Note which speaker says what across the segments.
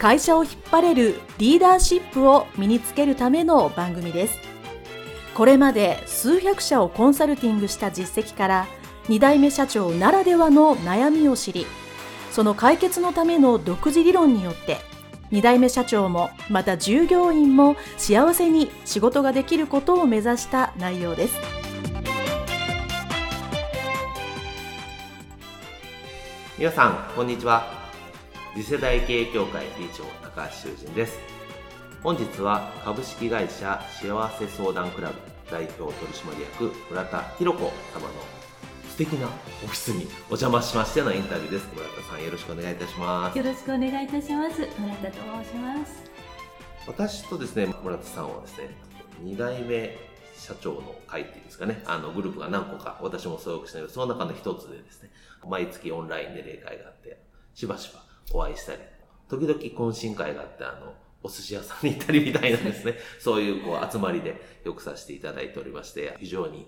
Speaker 1: 会社を引っ張れるリーダーシップを身につけるための番組です。これまで数百社をコンサルティングした実績から2代目社長ならではの悩みを知りその解決のための独自理論によって2代目社長もまた従業員も幸せに仕事ができることを目指した内容です。
Speaker 2: 皆さんこんにちは。次世代経営協会理事長高橋修人です。本日は株式会社幸せ相談クラブ代表取締役村田博子様の素敵なオフィスにお邪魔しましてのインタビューです。村田さんよろしくお願いいたします。
Speaker 3: よろしくお願いいたします。村田と申します。
Speaker 2: 私とですね村田さんはですね2代目社長の会っていうんですかね、あのグループが何個か私も所属しているその中の一つでですね、毎月オンラインで例会があって、しばしばお会いしたり、時々懇親会があって、あの、お寿司屋さんに行ったりみたいなですね、そういうこう集まりでよくさせていただいておりまして、非常に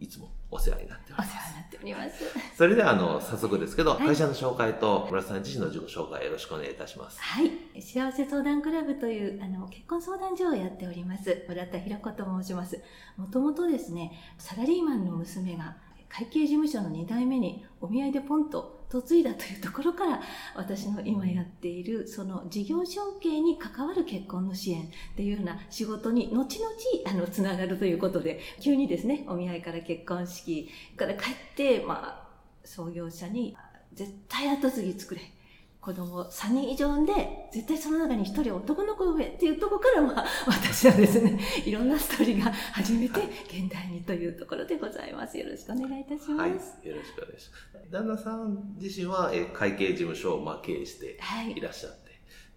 Speaker 2: いつもお世話になっております。
Speaker 3: お世話になっております。
Speaker 2: それでは、あの、早速ですけど、はい、会社の紹介と村さん自身の自己紹介よろしくお願いいたします。
Speaker 3: はい。幸せ相談クラブという、あの、結婚相談所をやっております。村田ひ子と申します。もともとですね、サラリーマンの娘が会計事務所の2代目にお見合いでポンと嫁いだというところから私の今やっているその事業承継に関わる結婚の支援っていうような仕事に後々あのつながるということで急にですねお見合いから結婚式から帰ってまあ創業者に絶対後継ぎ作れ子供3人以上で、絶対その中に1人男の子上っていうところから、まあ、私はですね、いろんなストーリーが始めて、現代にというところでございます。よろしくお願いいたします。はい、よ
Speaker 2: ろしくお願いします。旦那さん自身は、え会計事務所を、まあ、経営していらっしゃって、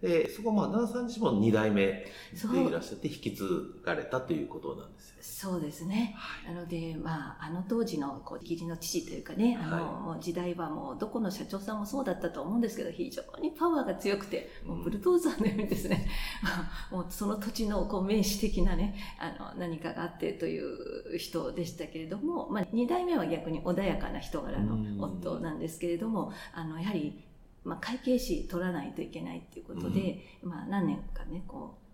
Speaker 2: で、そこまあ、旦那さん自身も2代目でいらっしゃって引き継がれたということなんですよ、
Speaker 3: そうですね。はい、なので、まあ、あの当時の、こう、義理の父というかね、あの、はい、時代はもう、どこの社長さんもそうだったと思うんですけど、非常にパワーが強くて、もうブルドーザーのようにですね、うん、もうその土地の、こう、名詞的なね、あの、何かがあってという人でしたけれども、まあ、2代目は逆に穏やかな人柄の夫なんですけれども、あの、やはり、まあ、会計士取らないといけないっていうことで、うん、まあ、何年かねこう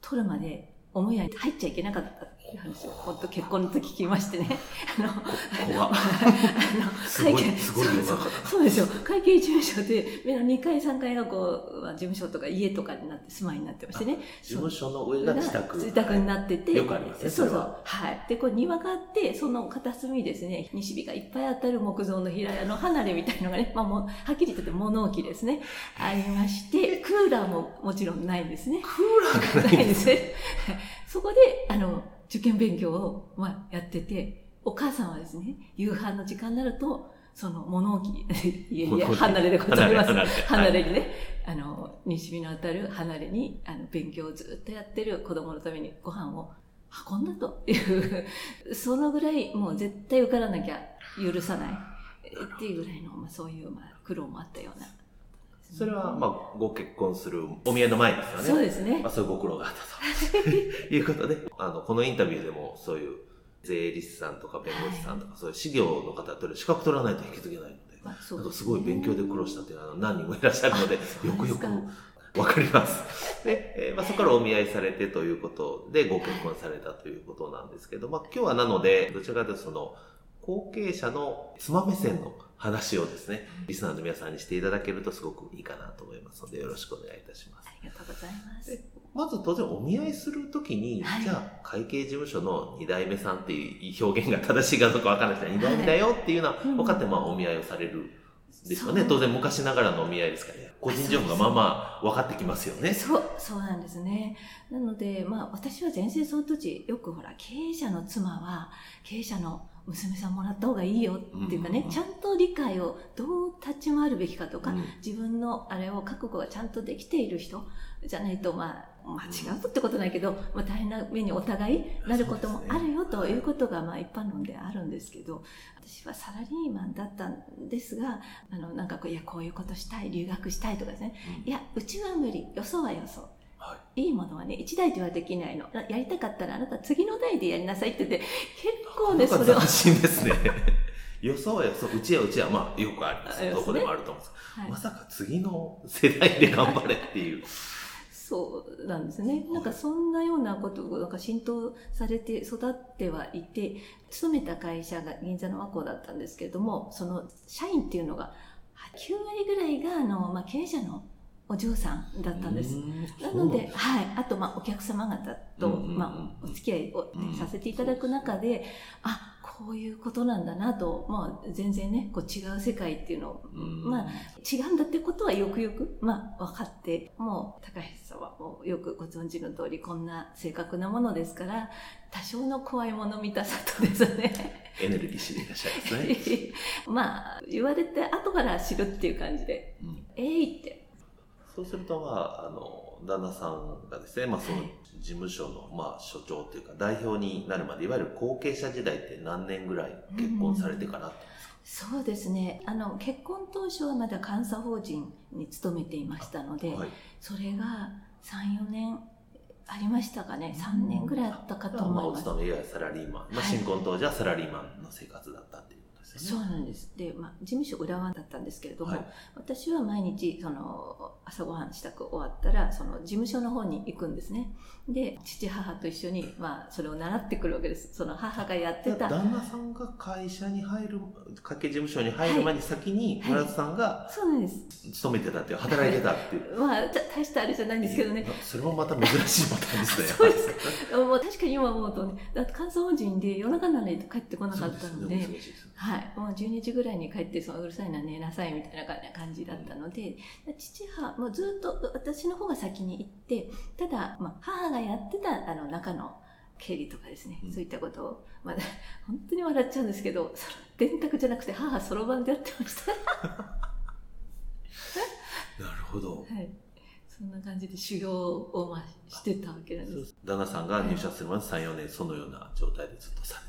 Speaker 3: 取るまで思い合い入っちゃいけなかったっていう話を本当結婚の時聞きましてね。あの、
Speaker 2: あの、会計、そう
Speaker 3: そうですよ。会計事務所で、2階3階がこう、事務所とか家とかになって住まいになってましてね。
Speaker 2: 事務所の上が自宅。
Speaker 3: 自宅になってて。
Speaker 2: よくありますね。
Speaker 3: そうそう。はい。で、こう庭があって、その片隅ですね、西日がいっぱい当たる木造の平屋の離れみたいのがね、まあもう、はっきり言って物置ですね、ありまして、クーラーももちろんないんですね。
Speaker 2: クーラーがないんですね。
Speaker 3: そこで、あの、受験勉強を、まあ、やってて、お母さんはですね、夕飯の時間になると、その物置、いやいや、離れでございます。離れにね、あの、西日のあたる離れに、あの、勉強をずっとやってる子供のためにご飯を運んだという、そのぐらいもう絶対受からなきゃ許さないっていうぐらいの、まあ、そういう、まあ、苦労もあったような
Speaker 2: それは、まあ、ご結婚するお見合いの前ですよね。
Speaker 3: そうですね。
Speaker 2: まあ、そういうご苦労があったと いうことで、あの、このインタビューでも、そういう税理士さんとか弁護士さんとか、はい、そういう事業の方と資格取らないと引き継げないので、まあそうですね、すごい勉強で苦労したっていうのは何人もいらっしゃるので、よくよくわかります。で、えー、まあ、そこからお見合いされてということで、ご結婚されたということなんですけど、まあ、今日はなので、どちらかというとその、後継者の妻目線の話をですね、リスナーの皆さんにしていただけるとすごくいいかなと思いますので、よろしくお願いいたします。
Speaker 3: ありがとうございます。
Speaker 2: まず当然お見合いするときに、はい、じゃあ会計事務所の2代目さんっていう表現が正しいかどうかわからないですが、2代目だよっていうのは分かって、まあお見合いをされるですよね。当然昔ながらのお見合いですからね。個人情報がまあまあ分かってきますよね。
Speaker 3: そう、そうなんですね。なので、まあ私は全然その時、よくほら、経営者の妻は、経営者の娘さんもらった方がいいよっていうかね、
Speaker 2: うん
Speaker 3: ちゃんと理解をどう立ち回るべきかとか、
Speaker 2: うん。
Speaker 3: 自分のあれを覚悟がちゃんとできている人じゃないと、まあ、間違うとってことないけど、まあ、大変な目にお互いなることもあるよということが、まあ、一般論であるんですけど私はサラリーマンだったんですがあのなんかこういやこういうことしたい留学したいとかですね。いやうちは無理。よそはよそ
Speaker 2: はい
Speaker 3: いいものはね一台ではできないのやりたかったらあなた次の台でやりなさいって言って結構ねそれを
Speaker 2: なんか斬新ですね。予想は予想、うちはうちは、まあ、よくあります。どこでもあると思うんです
Speaker 3: はい
Speaker 2: まさか次の世代で頑張れっていう。
Speaker 3: そうなんですね。なんかそんなようなことがなんか浸透されて育ってはいて、勤めた会社が銀座の和光だったんですけれども、その社員っていうのが9割ぐらいがあの、まあ、経営者のお嬢さんだったんです。なので、はい、あと、まあ、お客様方と、まあ、お付き合いを、させていただく中で、あ、こういうことなんだなと、まあ、全然ね、こう違う世界っていうのを、まあ、違うんだってことはよくよく、まあ、分かって、もう、高橋さんはもうよくご存知の通り、こんな正確なものですから、多少の怖いもの見たさとですね。
Speaker 2: エネルギッシュでいらっしゃいますね。
Speaker 3: まあ、言われて後から知るっていう感じで、
Speaker 2: うん
Speaker 3: えいって。
Speaker 2: そうすると、まあ、あの、旦那さんがですね、まあ、その
Speaker 3: はい
Speaker 2: 事務所の、まあ、所長というか、代表になるまで、いわゆる後継者時代って何年ぐらい結婚されてからあったんですか、
Speaker 3: そうですね。あの、結婚当初はまだ監査法人に勤めていましたので、
Speaker 2: はい。
Speaker 3: それが3、4年ありましたかね。3年ぐらいあったかと
Speaker 2: まあ、お
Speaker 3: 思います。
Speaker 2: 勤め、いわゆるサラリーマン。まあ、
Speaker 3: はい
Speaker 2: 新婚当時はサラリーマンの生活だったってです
Speaker 3: そう。なんです。で、まあ、事務所浦和だったんですけれども、
Speaker 2: はい
Speaker 3: 私は毎日、その、朝ごはん支度終わったら、その、事務所の方に行くんですね。で、父、母と一緒に、まあ、それを習ってくるわけです。その、母がやってた。
Speaker 2: 旦那さんが会社に入る、会計事務所に入る前に先に、
Speaker 3: はい
Speaker 2: 村田さんが
Speaker 3: そうなんです。
Speaker 2: 勤めてたっていう、働いてたっていう。
Speaker 3: まあ、た大したあれじゃないんですけどね。
Speaker 2: それもまた珍しいパターンですね。
Speaker 3: そうですもう確かに今思うとね、だって監査法人で夜中になら帰ってこなかったので、
Speaker 2: そうですね
Speaker 3: はい、もう12時ぐらいに帰ってそのうるさいな寝なさいみたいな感じだったので、父母もうずっと私の方が先に行ってただ、まあ、母がやってたあの難中の経理とかですね、
Speaker 2: うん。
Speaker 3: そういったことを、まあ、本当に笑っちゃうんですけど電卓じゃなくて母そろばんでやってました、
Speaker 2: なるほど。
Speaker 3: はい、そんな感じで修行を、まあ、してたわけなんです。
Speaker 2: 旦那さんが入社するまで3、4年そのような状態でずっとされ。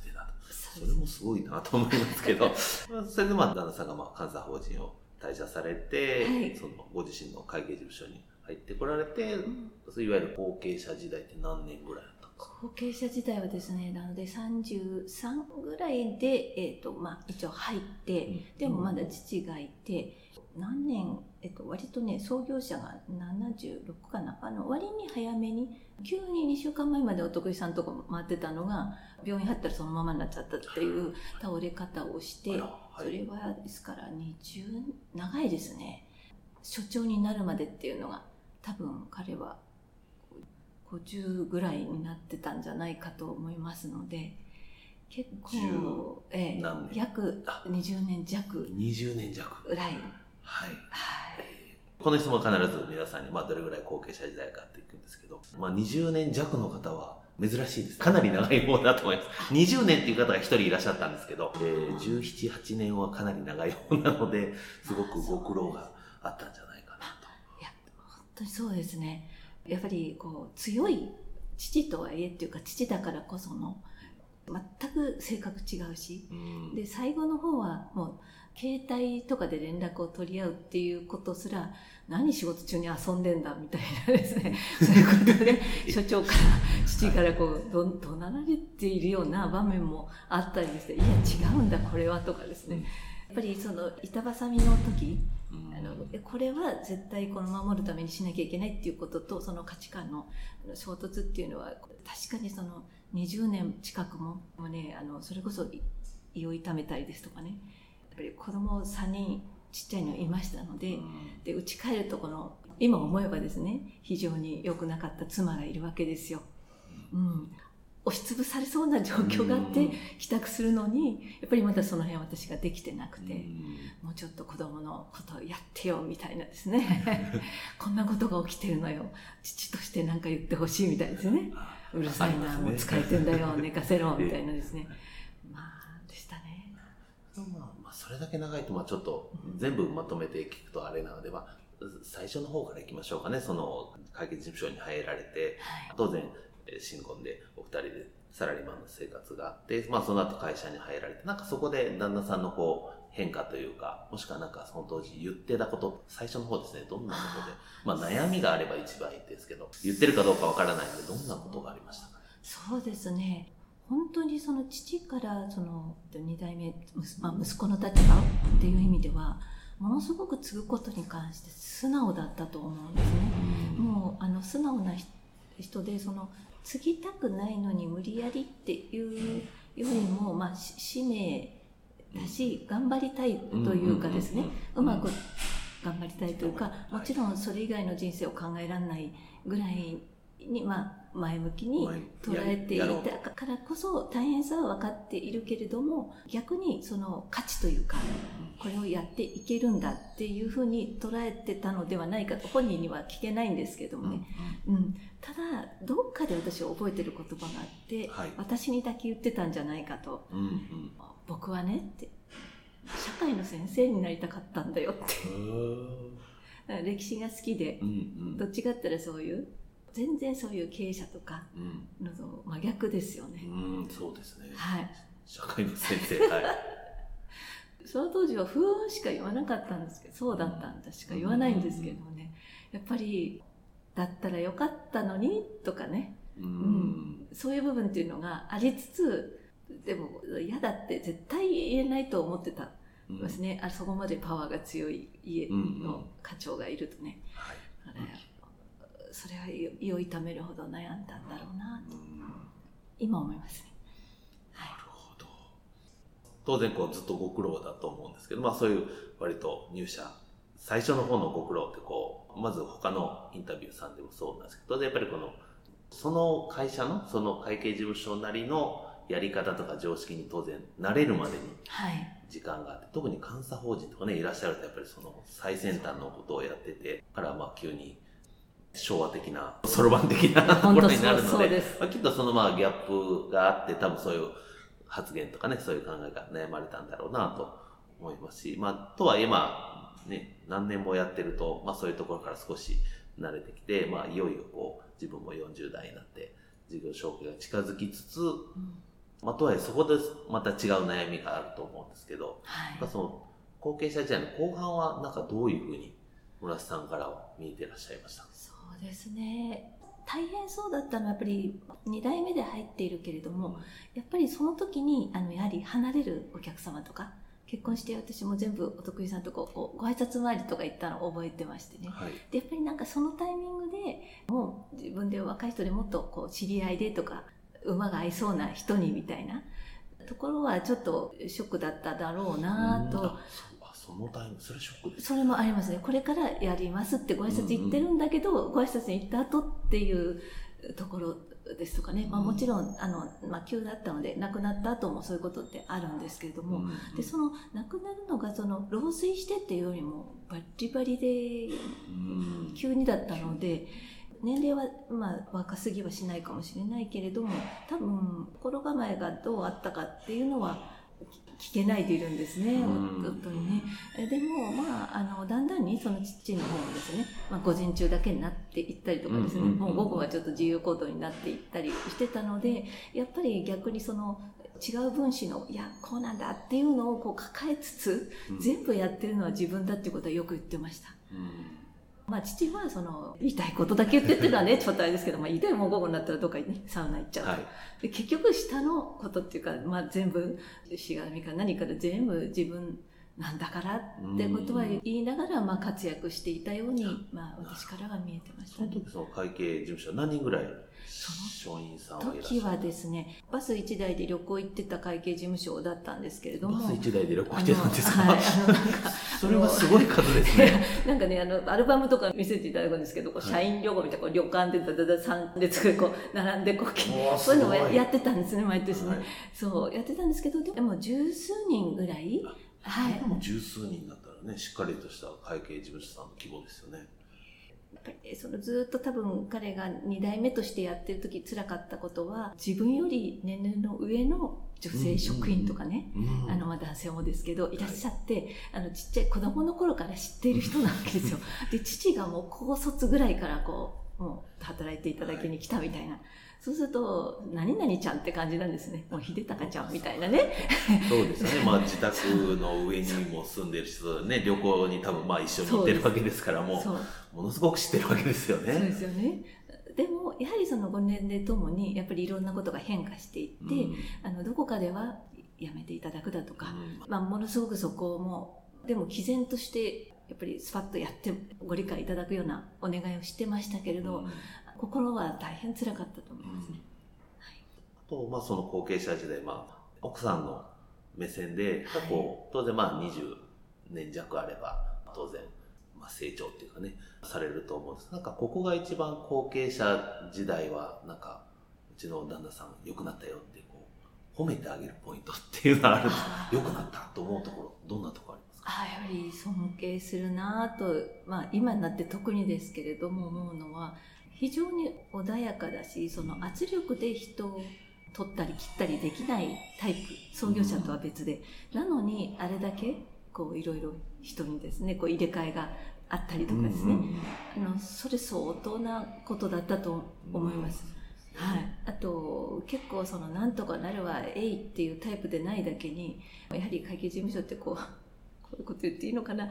Speaker 3: そ
Speaker 2: それもすごいなと思いますけど、ま あそれでまあ旦那さんがまあ監査法人を退社されて、
Speaker 3: はい。
Speaker 2: そのご自身の会計事務所に入ってこられて、
Speaker 3: うん。
Speaker 2: いわゆる後継者時代って何年ぐらいだったんですか？
Speaker 3: 後継者時代はですねなので33ぐらいで、えーとまあ、一応入って、でもまだ父がいて何年、えっと、割とね創業者が76かなあの割に早めに急に2週間前までお得意さんとこ回ってたのが病院入ったらそのままになっちゃったっていう倒れ方をして、
Speaker 2: はい。
Speaker 3: それはですから20長いですね。所長になるまでっていうのが多分彼は50ぐらいになってたんじゃないかと思いますので結構、ええ約
Speaker 2: あ
Speaker 3: 20年弱。
Speaker 2: 20年弱。
Speaker 3: ぐらい、
Speaker 2: はい。
Speaker 3: はい、
Speaker 2: この質問は必ず皆さんに、まあ、どれぐらい後継者時代かっていくんですけど、まあ、20年弱の方は珍しいです。かなり長い方だと思います。20年っていう方が一人いらっしゃったんですけど、えー、17、8年はかなり長い方なので、すごくご苦労があったんじゃないかなと。
Speaker 3: いや本当にそうですねやっぱりこう強い父とはいえっていうか父だからこその全く性格違うし
Speaker 2: うん
Speaker 3: で最後の方はもう携帯とかで連絡を取り合うっていうことすら何仕事中に遊んでんだみたいなですね。そういうことで所長から父からこうど怒鳴られているような場面もあったりしていや違うんだこれはとかですね。やっぱりその板挟みの時
Speaker 2: うん。
Speaker 3: あのこれは絶対この守るためにしなきゃいけないっていうこととその価値観の衝突っていうのは確かにその20年近くももう、ね、あのそれこそい胃を痛めたりですとかねぱり子供3人ちっちゃいのいましたので
Speaker 2: うん。
Speaker 3: で家帰るとこの今思えばですね非常に良くなかった妻がいるわけですよ。うん。押しつぶされそうな状況があって
Speaker 2: うん。
Speaker 3: 帰宅するのにやっぱりまだその辺私ができてなくて。
Speaker 2: うん。
Speaker 3: もうちょっと子供のことをやってよみたいなですね。こんなことが起きてるのよ。父として何か言ってほしいみたいですね。うるさいな、
Speaker 2: ね。
Speaker 3: もう疲れてんだよ寝かせろ みたいなですね。まあでした
Speaker 2: とまあ、まあ、それだけ長いと、まあちょっと全部まとめて聞くとあれなので、まあ、最初の方からいきましょうかね。その会計事務所に入られて、
Speaker 3: はい。
Speaker 2: 当然、えー新婚でお二人でサラリーマンの生活があって、まあその後会社に入られて、なんかそこで旦那さんのこう変化というか、もしくはなんかその当時言ってたこと、最初の方ですね、どんなことで、まあ悩みがあれば一番いいですけど、言ってるかどうかわからないので、どんなことがありましたか？
Speaker 3: そうですね本当にその父からその二代目、まあ、息子の立場っていう意味ではものすごく継ぐことに関して素直だったと思うんですね。もうあの素直なひ人でその継ぎたくないのに無理やりっていうよりも、まあ、し使命だし頑張りたいというかですね。うまく頑張りたいというかもちろんそれ以外の人生を考えられないぐらいに、まあ、前向きに捉えていた。からこそ大変さは分かっているけれども逆にその価値というかこれをやっていけるんだっていうふうに捉えてたのではないかと本人には聞けないんですけどもね、うん、ただどっかで私は覚えてる言葉があって、
Speaker 2: はい。
Speaker 3: 私にだけ言ってたんじゃないかと。
Speaker 2: うんうん。
Speaker 3: 僕はねって。社会の先生になりたかったんだよって。歴史が好きで。
Speaker 2: うんうん。
Speaker 3: どっちかって言ったらそういう全然そういう経営者とか
Speaker 2: うん。
Speaker 3: のと真逆ですよね、
Speaker 2: うんそうですね。
Speaker 3: はい。
Speaker 2: 社会の先生はい。
Speaker 3: その当時は不安しか言わなかったんですけどそうだったんだしか言わないんですけどもね。やっぱりだったらよかったのにとかね。
Speaker 2: うん。
Speaker 3: そういう部分っていうのがありつつでも嫌だって絶対言えないと思ってた
Speaker 2: うん
Speaker 3: んですね、あそこまでパワーが強い家
Speaker 2: うんうん。
Speaker 3: の課長がいるとね、
Speaker 2: はい。
Speaker 3: だからそれは胃を痛めるほど悩んだんだろうなと
Speaker 2: うん
Speaker 3: 今思いますね。
Speaker 2: なるほど。当然こうずっとご苦労だと思うんですけど、まあそういう割と入社、最初の方のご苦労ってこう、まず他のインタビューさんでもそうなんですけど、当然やっぱりこの、その会社の、その会計事務所なりのやり方とか常識に当然慣れるまでに
Speaker 3: はい
Speaker 2: 時間があって、特に監査法人とかね、いらっしゃるとやっぱりその最先端のことをやってて、からまあ急に昭和的な、そろばん的なところになるので
Speaker 3: です、
Speaker 2: まあ、きっとそのまあギャップがあって、多分そういう発言とかね、そういう考えが悩まれたんだろうなと思いますし、まあ、とはいえまあ、ね、何年もやってると、まあそういうところから少し慣れてきて、まあいよいよこう、自分も40代になって、事業承継が近づきつつ、
Speaker 3: うん。
Speaker 2: まあとはいえそこでまた違う悩みがあると思うんですけど、
Speaker 3: はい。
Speaker 2: その後継者時代の後半はなんかどういうふうに村瀬さんからは見えてらっしゃいましたか？
Speaker 3: そうですね。大変そうだったのはやっぱり2代目で入っているけれどもやっぱりその時にあのやはり離れるお客様とか結婚して私も全部お得意さんとこご挨拶回りとか行ったのを覚えてましてね。
Speaker 2: はい。
Speaker 3: でやっぱりなんかそのタイミングでもう自分で若い人でもっとこう知り合いでとか馬が合いそうな人にみたいなところはちょっとショックだっただろうなと
Speaker 2: そのタイム、それショックです
Speaker 3: それもありますね。これからやりますってご挨拶行ってるんだけど、ご挨拶に行った後っていうところですとかね。まあ
Speaker 2: うん。
Speaker 3: もちろん、あの、まあ急だったので、亡くなった後もそういうことってあるんですけれども、
Speaker 2: うん。
Speaker 3: で、その亡くなるのがその老衰してっていうよりもバリバリで
Speaker 2: うん。
Speaker 3: 急にだったので、年齢はまあ若すぎはしないかもしれないけれども、多分心構えがどうあったかっていうのは聞けないでいるんですね、
Speaker 2: うん。
Speaker 3: 夫にね。えでも、まあ、あの、だんだんにその父の方もですね、まあ、午前中だけになっていったりとかですね、もう午後はちょっと自由行動になっていったりしてたので、やっぱり逆にその、違う分子の、いや、こうなんだっていうのをこう抱えつつ、
Speaker 2: うん。
Speaker 3: 全部やってるのは自分だっていうことはよく言ってました。
Speaker 2: うん
Speaker 3: まあ、父はその言いたいことだけ言ってっていうのはねちょっとあれですけど、まあ、言いたいもう午後になったらどっかにねサウナ行っちゃうと、
Speaker 2: はい。
Speaker 3: で結局下のことっていうか、まあ、全部しがらみか何かで全部自分なんだからってことは言いながら、まあ、活躍していたように、まあ、私からは見えてましたね。
Speaker 2: その時その会計事務所何人ぐらい
Speaker 3: そ
Speaker 2: 商員さんはいらっしゃる
Speaker 3: 時はですねバス1台で旅行行ってた会計事務所だったんですけれども
Speaker 2: バス1台で旅行してたんですか、
Speaker 3: はいあのなんか
Speaker 2: それはすごい数ですね。
Speaker 3: なんかね、あの、アルバムとか見せていただくんですけど、こう
Speaker 2: はい
Speaker 3: 社員旅行みたいな、こう旅館でダダダ3列こう、並んでこう、そういうのやってたんですね、毎年ね。
Speaker 2: はい
Speaker 3: そう、やってたんですけど、でも十数人ぐらいはい。
Speaker 2: でも十数人だったらね、しっかりとした会計事務所さんの規模ですよね。
Speaker 3: そのずっと多分彼が2代目としてやってる時辛かったことは自分より年齢の上の女性職員とかね、あのまあ男性もですけどいらっしゃって、はい、あのちっちゃい子供の頃から知っている人なわけですよ。で父がもう高卒ぐらいからこうもう働いていただきに来たみたいな。はいそうすると、何々ちゃんって感じなんですね。もう秀隆ちゃんみたいなね。
Speaker 2: そうですね。まあ自宅の上にも住んでる人ね、旅行に多分まあ一緒に行ってるわけですから、もう、ものすごく知ってるわけですよね。
Speaker 3: そうですよね。でも、やはりその5年でともに、やっぱりいろんなことが変化していって、うん、あの、どこかではやめていただくだとか、うん、まあ、ものすごくそこも、でも毅然として、やっぱりスパッとやってご理解いただくようなお願いをしてましたけれど、うん。心は大変辛かったと思いますね。
Speaker 2: はい、あと、まあ、その後継者時代、まあ、奥さんの目線で、過去、はい、当然まあ20年弱あれば、当然、まあ、成長っていうかね、されると思うんです。なんかここが一番後継者時代は、なんか、うちの旦那さん良くなったよってこう、褒めてあげるポイントっていうのがあるんです良くなったと思うところ、どんなところあります？か
Speaker 3: あやはり尊敬するなと、まあ今になって特にですけれども思うのは、非常に穏やかだしその圧力で人を取ったり切ったりできないタイプ創業者とは別で、なのにあれだけこういろいろ人にですねこう入れ替えがあったりとかですね、あのそれ相当なことだったと思います。はい、あと結構そのなんとかなるわえいっていうタイプでないだけにやはり会計事務所ってこうこういうこと言っていいのかな？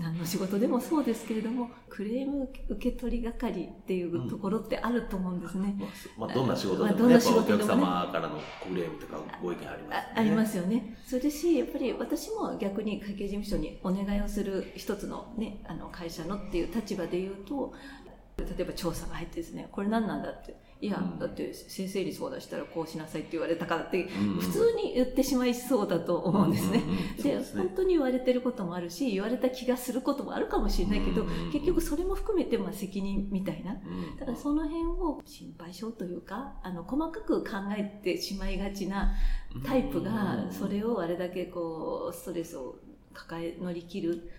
Speaker 3: あの仕事でもそうですけれどもクレーム受け取り係っていうところってあると思うんですね。
Speaker 2: うん、まあ、どんな仕事でも、ね、まあ、どんな仕事でも、ね、お客様からのクレームとかご意見あります、ね、
Speaker 3: ありますよね。それでしやっぱり私も逆に会計事務所にお願いをする一つの,、ね、あの会社のっていう立場で言うと例えば調査が入ってですねこれ何なんだっていや、だって生成率を出したらこうしなさいって言われたからって、普通に言ってしまいそうだと思うんですね。で、本当に言われてることもあるし、言われた気がすることもあるかもしれないけど、結局それも含めてまあ責任みたいな。だからその辺を心配性というか、あの、細かく考えてしまいがちなタイプが、それをあれだけこう、ストレスを抱え、乗り切る、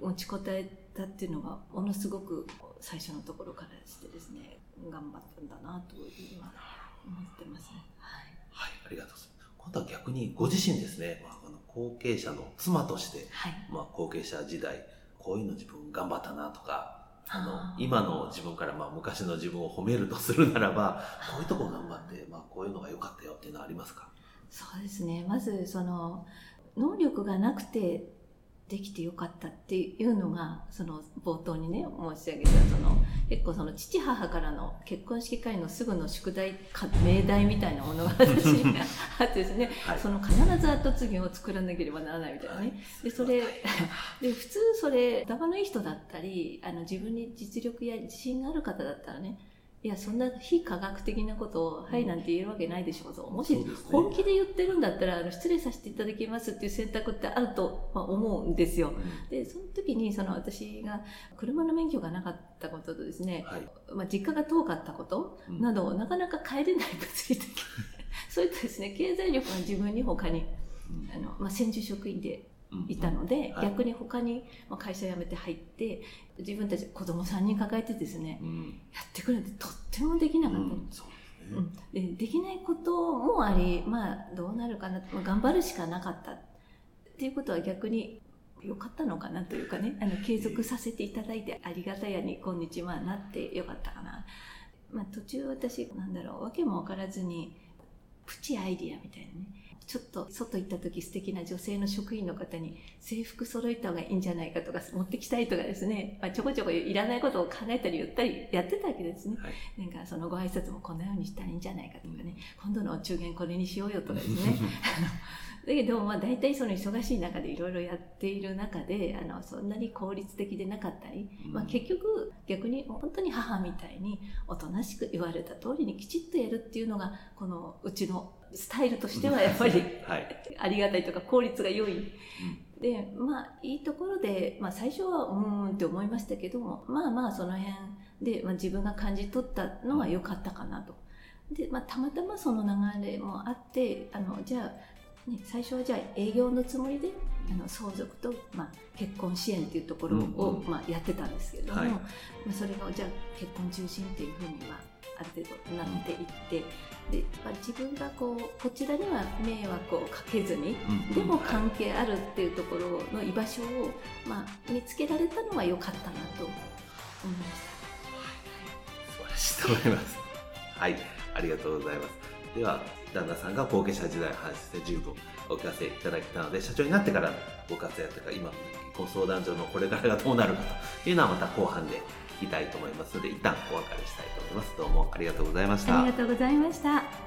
Speaker 3: 持ちこたえたっていうのが、ものすごく最初のところからしてですね、頑張ったんだなと今思ってますね。はい、
Speaker 2: はい、ありがとうございます。今度は逆にご自身ですね、まあ、あの後継者の妻として、はい、まあ、後継者時代こういうの自分頑張ったなとかあの今の自分から、まあ、昔の自分を褒めるとするならばこういうとこ頑張って、まあ、こういうのが良かったよっていうのはありますか？
Speaker 3: そうですね。まずその能力がなくてできてよかったっていうのがその冒頭にね申し上げたその結構その父母からの結婚式会のすぐの宿題命題みたいなものが私にあってですね、はい、その必ず後継ぎを作らなければならないみたいなね、はい、でそれ で普通それ頭のいい人だったりあの自分に実力や自信がある方だったらねいやそんな非科学的なことを「はい」なんて言えるわけないでしょうともし本気で言ってるんだったらあの失礼させていただきますっていう選択ってあると、まあ、思うんですよ。でその時にその私が車の免許がなかったこととですね、はい、まあ、実家が遠かったことなど、なかなか帰れない物理的そういったですね経済力が自分に他に、あのまあ、専従職員でいたので、逆に他に会社辞めて入って自分たち子供3人抱えてですね、うん、やってくれてとってもできなかった、うんでできないこともありまあどうなるかな、まあ、頑張るしかなかったっていうことは逆に良かったのかなというかねあの継続させていただいてありがたやに今日はなってよかったかな、まあ、途中私なんだろう訳も分からずにプチアイディアみたいなねちょっと外行った時素敵な女性の職員の方に制服揃えた方がいいんじゃないかとか持ってきたいとかですね、まあ、ちょこちょこいらないことを考えたり言ったりやってたわけですね、はい、なんかそのご挨拶もこんなようにしたらいいんじゃないかとかね。今度のお中元これにしようよとかですね だけど、まあ、大体その忙しい中でいろいろやっている中であのそんなに効率的でなかったり、まあ、結局逆に本当に母みたいにおとなしく言われた通りにきちっとやるっていうのがこのうちのスタイルとしてはやっぱり、はい、ありがたいとか効率が良い。でまあいいところで、まあ、最初はうんって思いましたけどもまあまあその辺で、まあ、自分が感じ取ったのは良かったかなと。で、まあ、たまたまその流れもあってあのじゃあね、最初はじゃあ営業のつもりであの相続と、まあ、結婚支援っていうところを、まあ、やってたんですけれども、はい、まあ、それがじゃあ結婚中心っていうふうにはある程度なっていって、でまあ、自分がこうこちらには迷惑をかけずに、うん、でも関係あるっていうところの居場所を、まあ、見つけられたのは良かったなと思いました。
Speaker 2: はい、素晴らしいと思います。はい、ありがとうございます。では、旦那さんが後継者時代の話で十分お聞かせいただいたので、社長になってからご活躍とか、今、の相談所のこれからがどうなるかというのはまた後半で聞きたいと思いますので、一旦お別れしたいと思います。どうもありがとうございました。
Speaker 3: ありがとうございました。